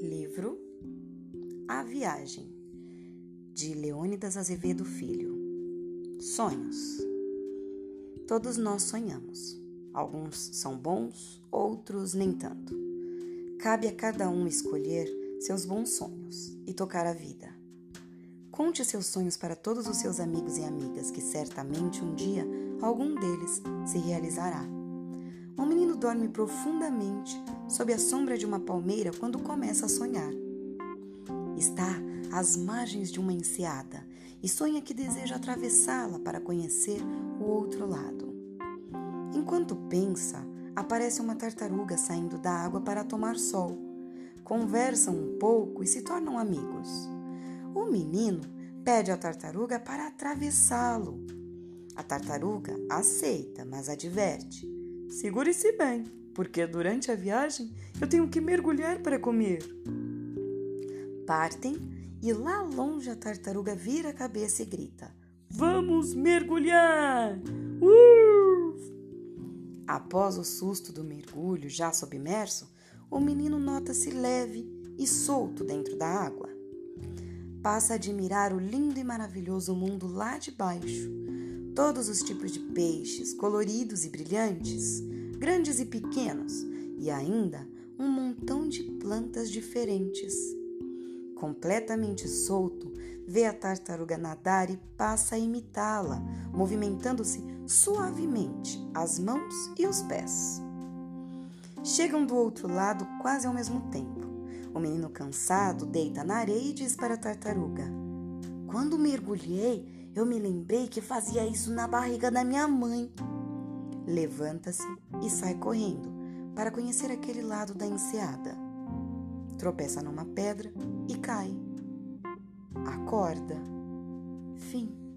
Livro A Viagem, de Leônidas Azevedo Filho. Sonhos. Todos nós sonhamos. Alguns são bons, outros nem tanto. Cabe a cada um escolher seus bons sonhos e tocar a vida. Conte seus sonhos para todos os seus amigos e amigas, que certamente um dia algum deles se realizará. Um menino dorme profundamente sob a sombra de uma palmeira quando começa a sonhar. Está às margens de uma enseada e sonha que deseja atravessá-la para conhecer o outro lado. Enquanto pensa, aparece uma tartaruga saindo da água para tomar sol. Conversam um pouco e se tornam amigos. O menino pede à tartaruga para atravessá-lo. A tartaruga aceita, mas adverte: Segure-se bem, porque durante a viagem eu tenho que mergulhar para comer. Partem e lá longe a tartaruga vira a cabeça e grita: Vamos mergulhar! Uh! Após o susto do mergulho, já submerso, o menino nota-se leve e solto dentro da água. Passa a admirar o lindo e maravilhoso mundo lá de baixo. Todos os tipos de peixes, coloridos e brilhantes, grandes e pequenos, e ainda um montão de plantas diferentes completamente solto, vê a tartaruga nadar e passa a imitá-la, movimentando-se suavemente as mãos e os pés. Chegam do outro lado quase ao mesmo tempo. O menino cansado deita na areia e diz para a tartaruga: Quando mergulhei, eu me lembrei que fazia isso na barriga da minha mãe. Levanta-se e sai correndo para conhecer aquele lado da enseada tropeça numa pedra e cai. Acorda. Fim.